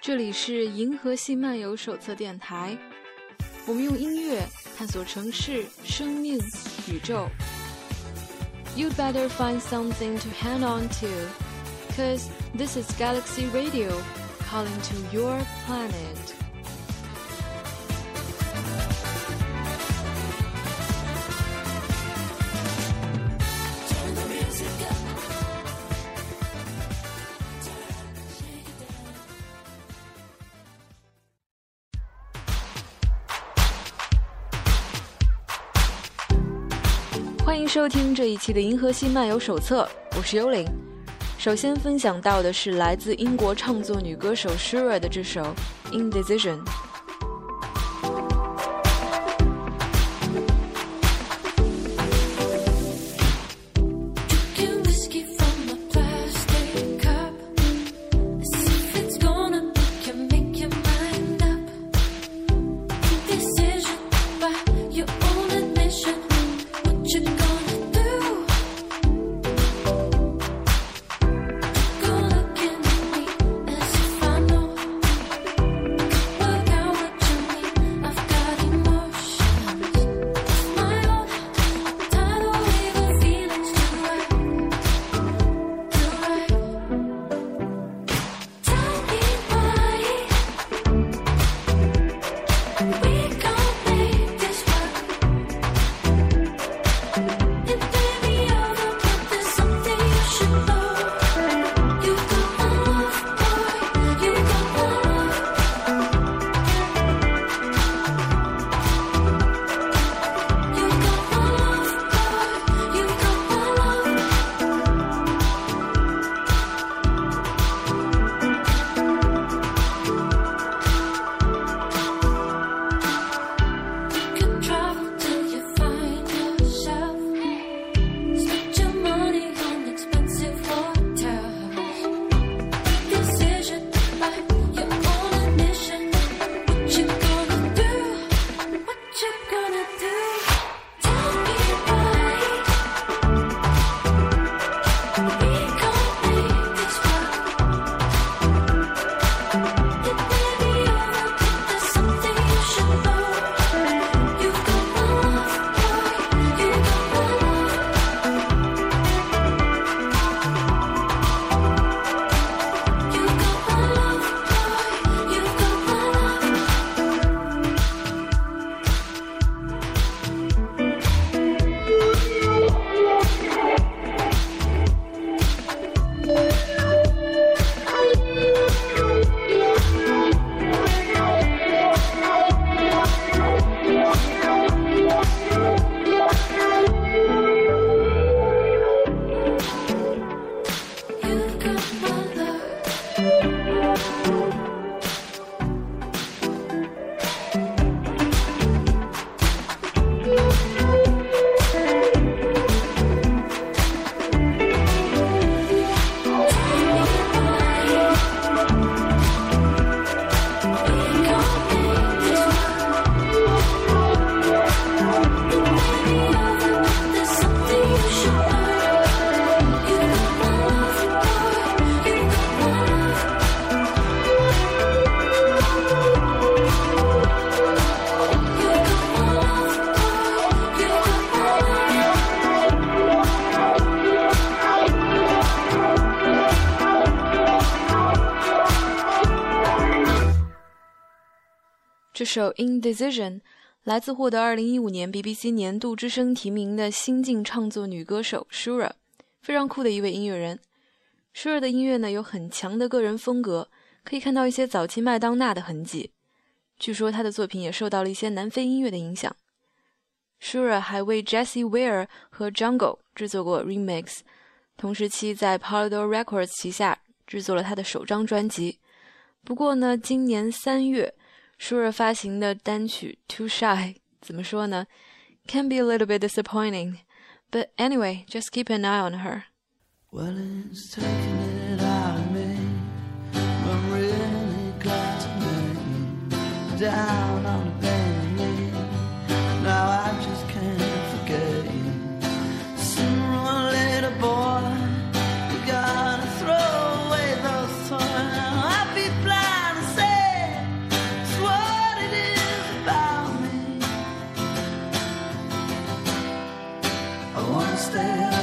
这里是银河系漫游手册电台，我们用音乐探索城市、生命、宇宙。You'd better find something to hang on to, cause this is Galaxy Radio calling to your planet. 听这一期的《银河系漫游手册》，我是幽灵。首先分享到的是来自英国创作女歌手 Shura 的这首《Indecision》。这首《Indecision》来自获得2015年 BBC 年度之声提名的新晋创作女歌手 Shura，非常酷的一位音乐人。Shura 的音乐呢有很强的个人风格，可以看到一些早期麦当娜的痕迹。据说她的作品也受到了一些南非音乐的影响。Shura 还为 Jesse Ware 和 Jungle 制作过 remix，同时期在 Polydor Records 旗下制作了他的首张专辑。不过呢，今年三月。舒尔发行的单曲《Too Shy》怎么说呢？Can be a little bit disappointing, but anyway, just keep an eye on her. Well, it's taking it out of me. I'm really glad to meet you. Down stay.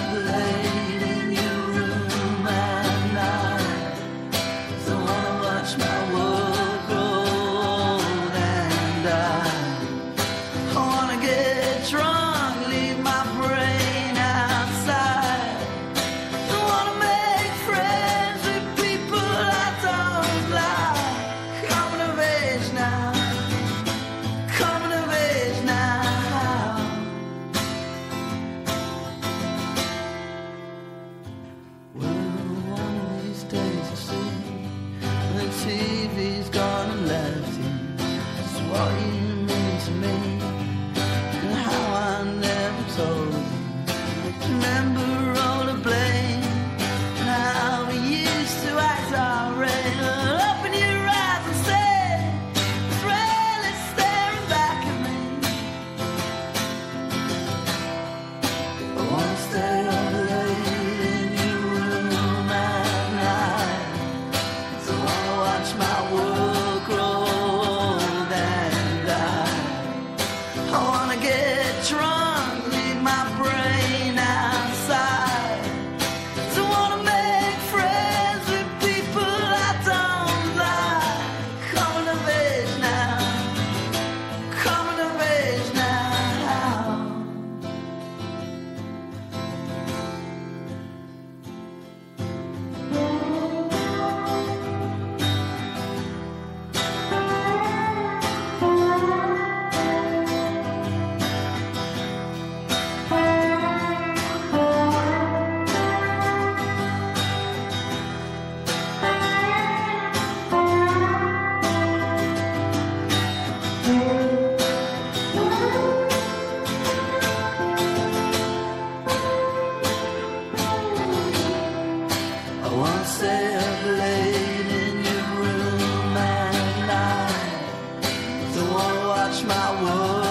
touch my wood.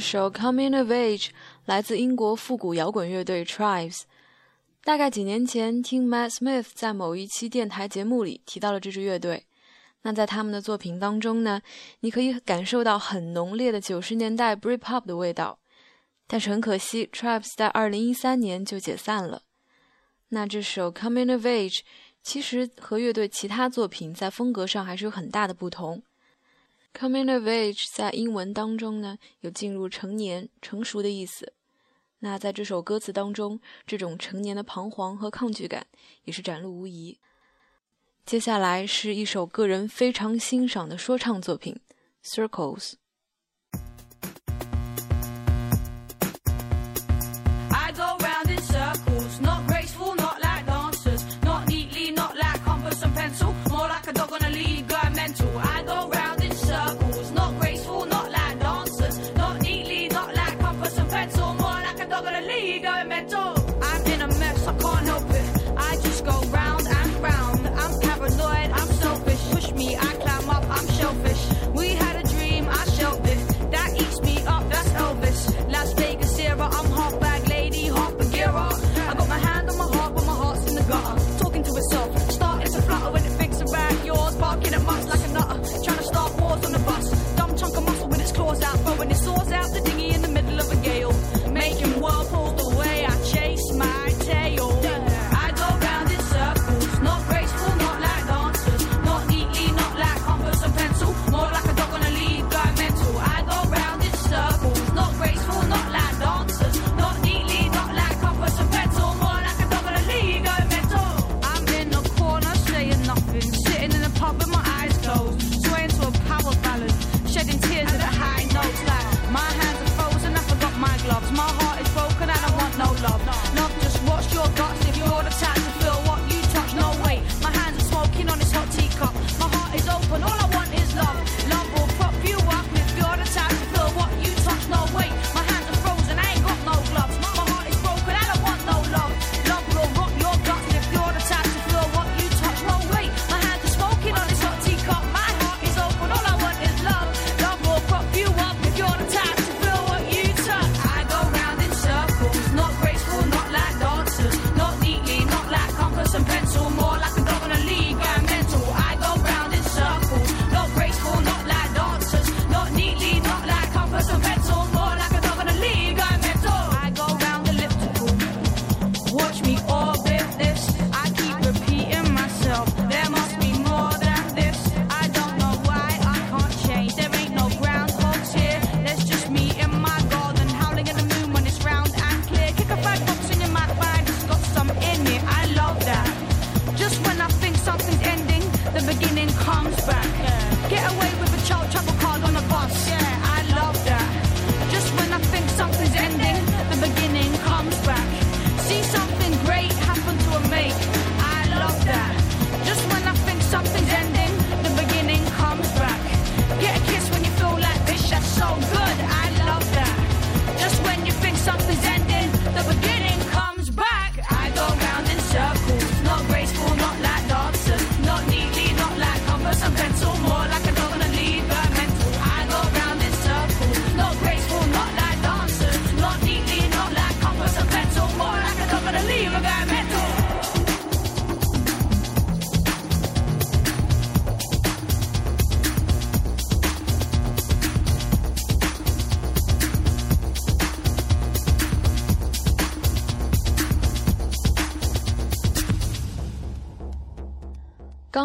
首《Coming of Age》，来自英国复古摇滚乐队 Tribes。大概几年前，听 Matt Smith 在某一期电台节目里提到了这支乐队。那在他们的作品当中呢，你可以感受到很浓烈的九十年代 Britpop 的味道。但是很可惜，Tribes 在二零一三年就解散了。那这首《Coming of Age》其实和乐队其他作品在风格上还是有很大的不同。coming of age 在英文当中呢有进入成年成熟的意思。那在这首歌词当中这种成年的彷徨和抗拒感也是展露无遗。接下来是一首个人非常欣赏的说唱作品 circles But when it soars out the dinghy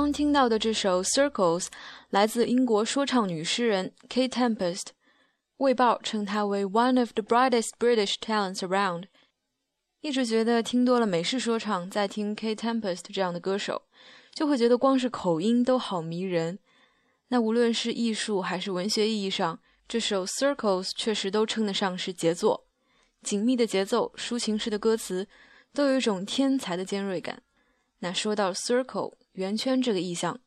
刚听到的这首 circles 来自英国说唱女诗人 k tempest 卫报称她为 one of the brightest british talents around 一直觉得听多了美式说唱再听 k tempest 这样的歌手就会觉得光是口音都好迷人。那无论是艺术还是文学意义上这首 circles 确实都称得上是杰作。紧密的节奏抒情式的歌词都有一种天才的尖锐感。那说到 circle 圆圈这个意象，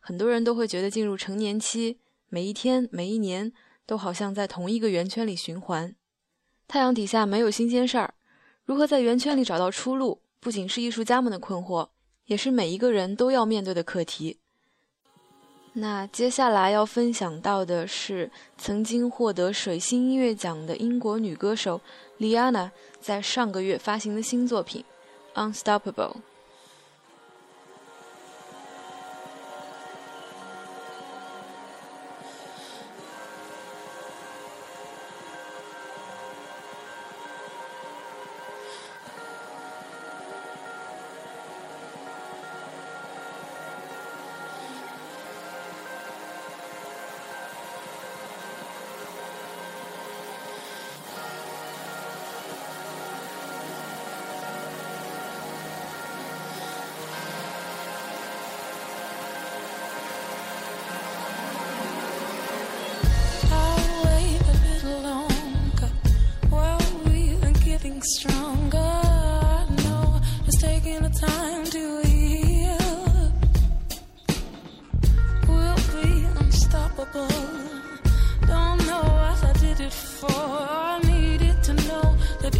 很多人都会觉得进入成年期，每一天、每一年都好像在同一个圆圈里循环。太阳底下没有新鲜事儿，如何在圆圈里找到出路，不仅是艺术家们的困惑，也是每一个人都要面对的课题。那接下来要分享到的是曾经获得水星音乐奖的英国女歌手 Liana 在上个月发行的新作品《Unstoppable》。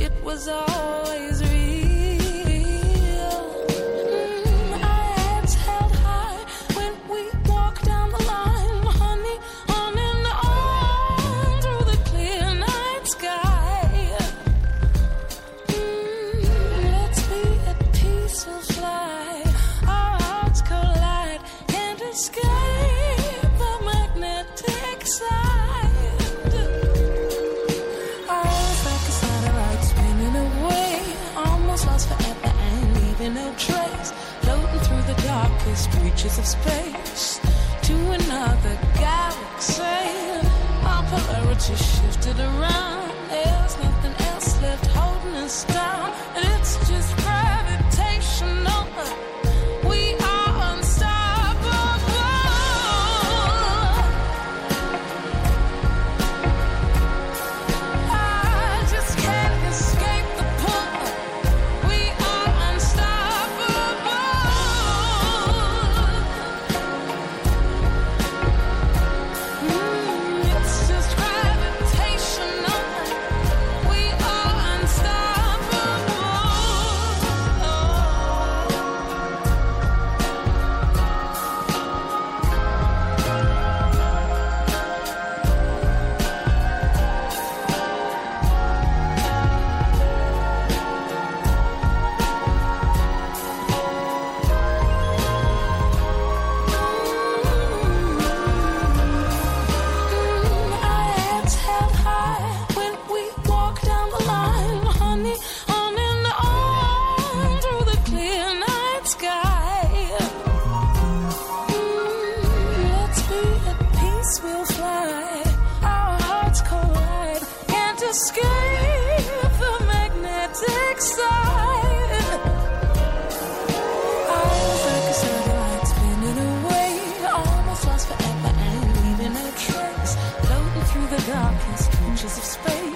It was always reaches of space to another galaxy. Our polarity shifted around. There's nothing else left holding us down, and it's just inches of space.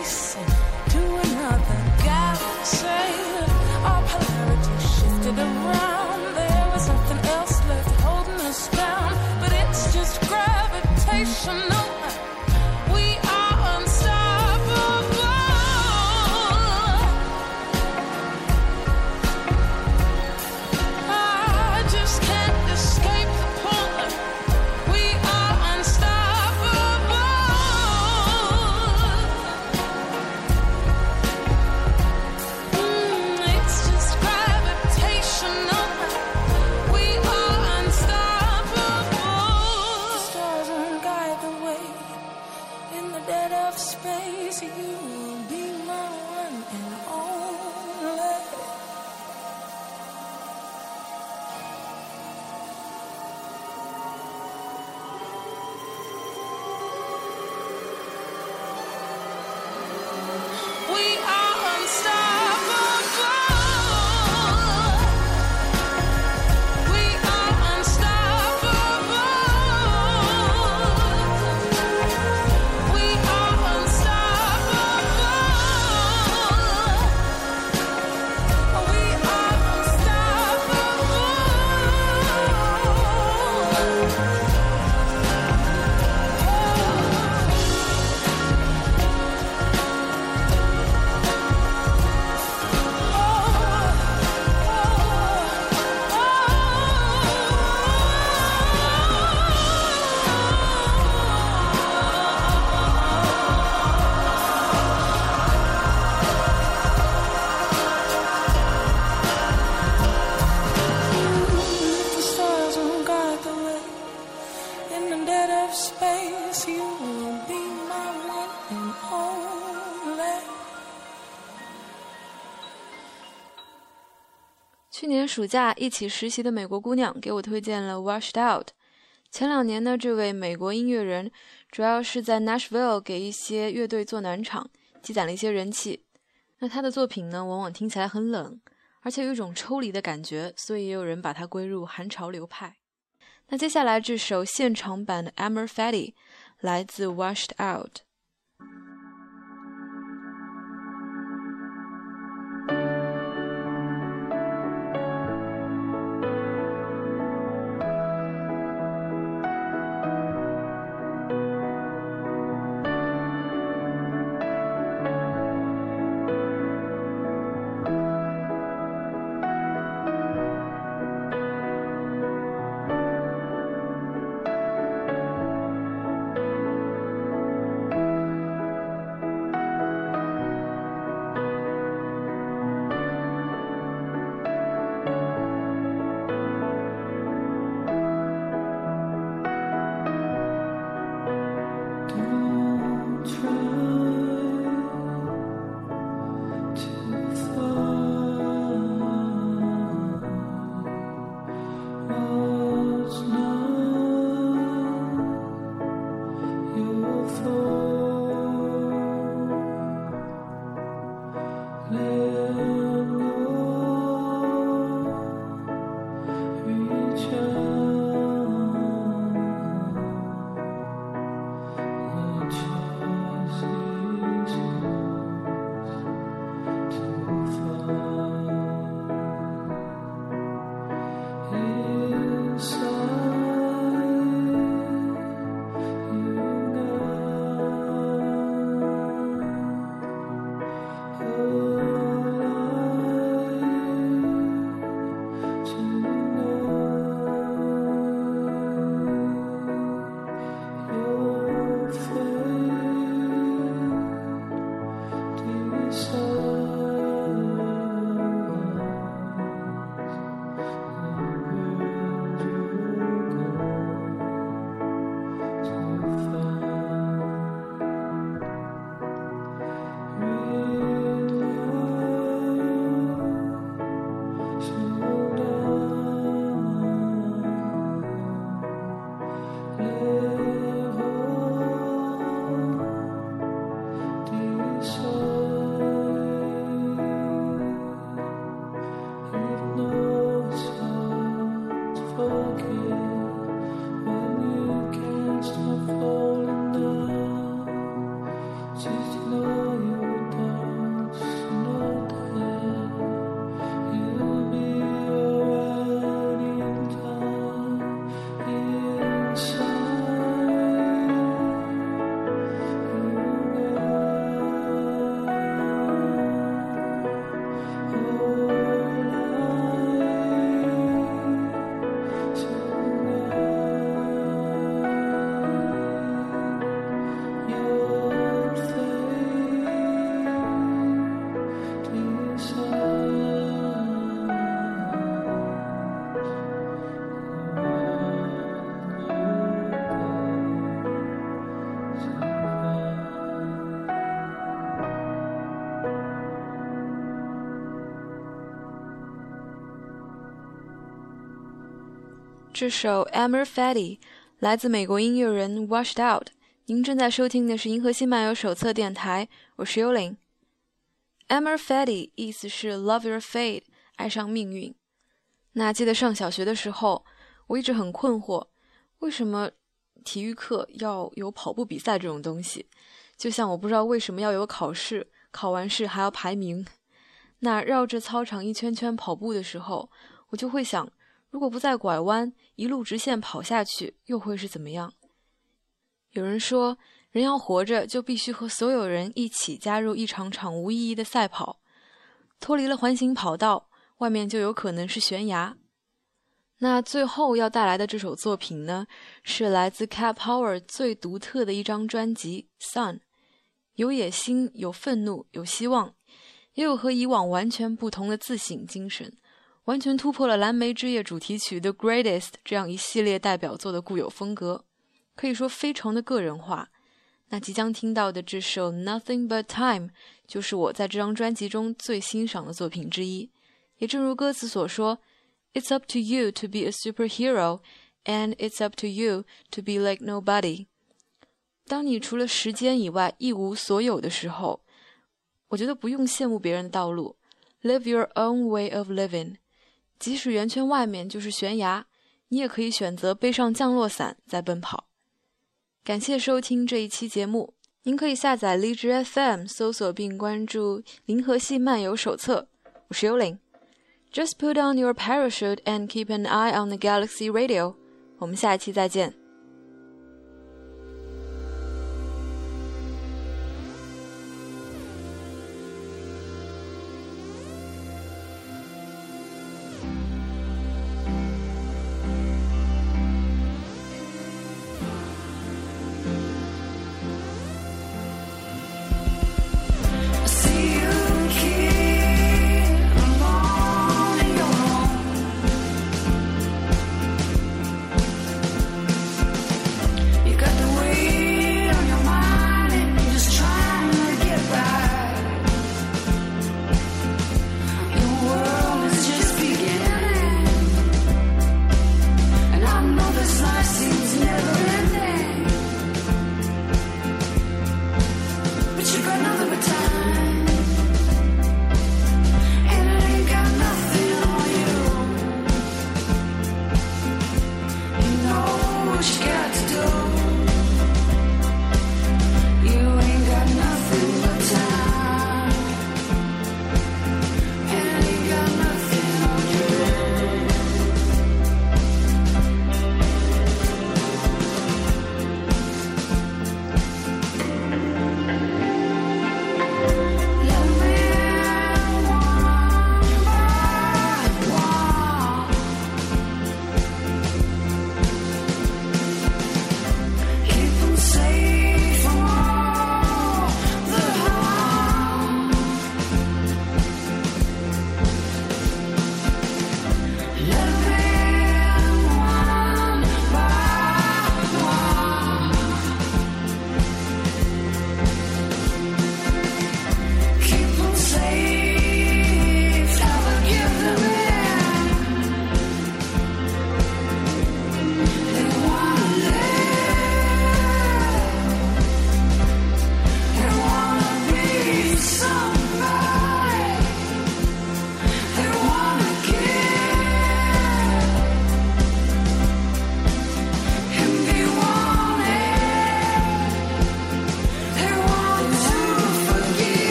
暑假一起实习的美国姑娘给我推荐了《Washed Out》。前两年呢，这位美国音乐人主要是在 Nashville 给一些乐队做暖场，积攒了一些人气。那他的作品呢，往往听起来很冷，而且有一种抽离的感觉，所以也有人把它归入韩潮流派。那接下来这首现场版的《Amor Fati》来自《Washed Out》。这首《Amor Fati》来自美国音乐人 Washed Out。您正在收听的是《银河系漫游手册》电台，我是幽灵。Amor Fati 意思是 Love Your Fate，爱上命运。那记得上小学的时候，我一直很困惑，为什么体育课要有跑步比赛这种东西？就像我不知道为什么要有考试，考完试还要排名。那绕着操场一圈圈跑步的时候，我就会想，如果不再拐弯，一路直线跑下去，又会是怎么样？有人说，人要活着，就必须和所有人一起加入一场场无意义的赛跑，脱离了环形跑道，外面就有可能是悬崖。那最后要带来的这首作品呢，是来自 Cat Power 最独特的一张专辑《Sun》，有野心，有愤怒，有希望，也有和以往完全不同的自省精神，完全突破了《蓝莓之夜》主题曲《The Greatest》这样一系列代表作的固有风格，可以说非常的个人化。那即将听到的这首《Nothing But Time》就是我在这张专辑中最欣赏的作品之一。也正如歌词所说 It's up to you to be a superhero, and it's up to you to be like nobody. 当你除了时间以外一无所有的时候，我觉得不用羡慕别人的道路，Live your own way of living。即使圆圈外面就是悬崖，你也可以选择背上降落伞再奔跑。感谢收听这一期节目，您可以下载荔枝 FM 搜索并关注《银河系漫游手册》，我是幽灵。Just put on your parachute and keep an eye on the Galaxy Radio。我们下一期再见。she got to do.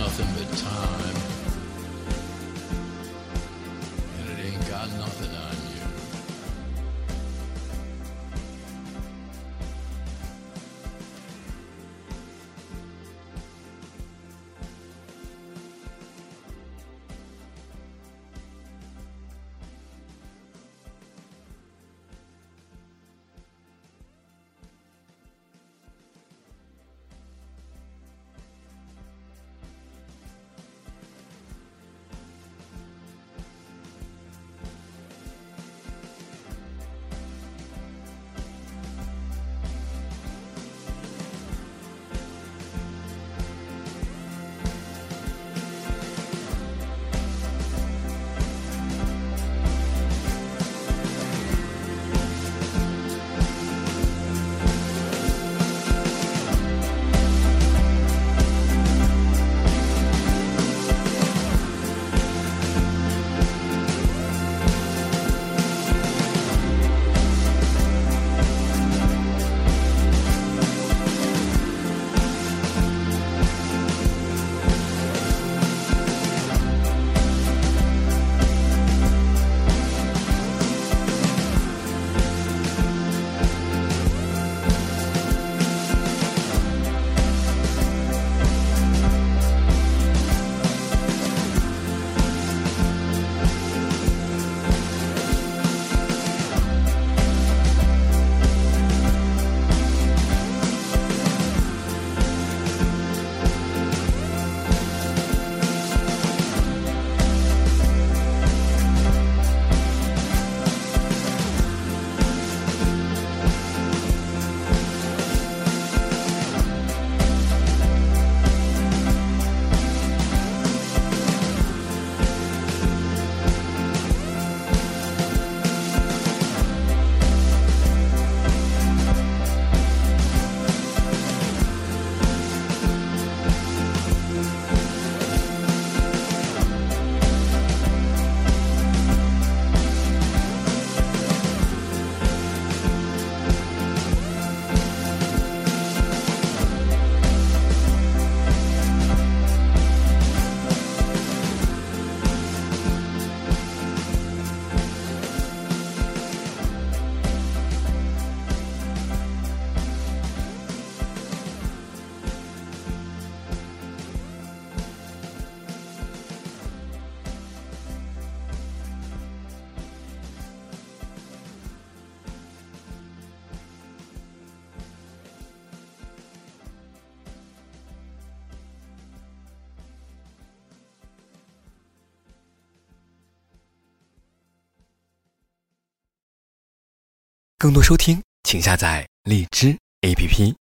nothing but time. 更多收听，请下载荔枝 APP。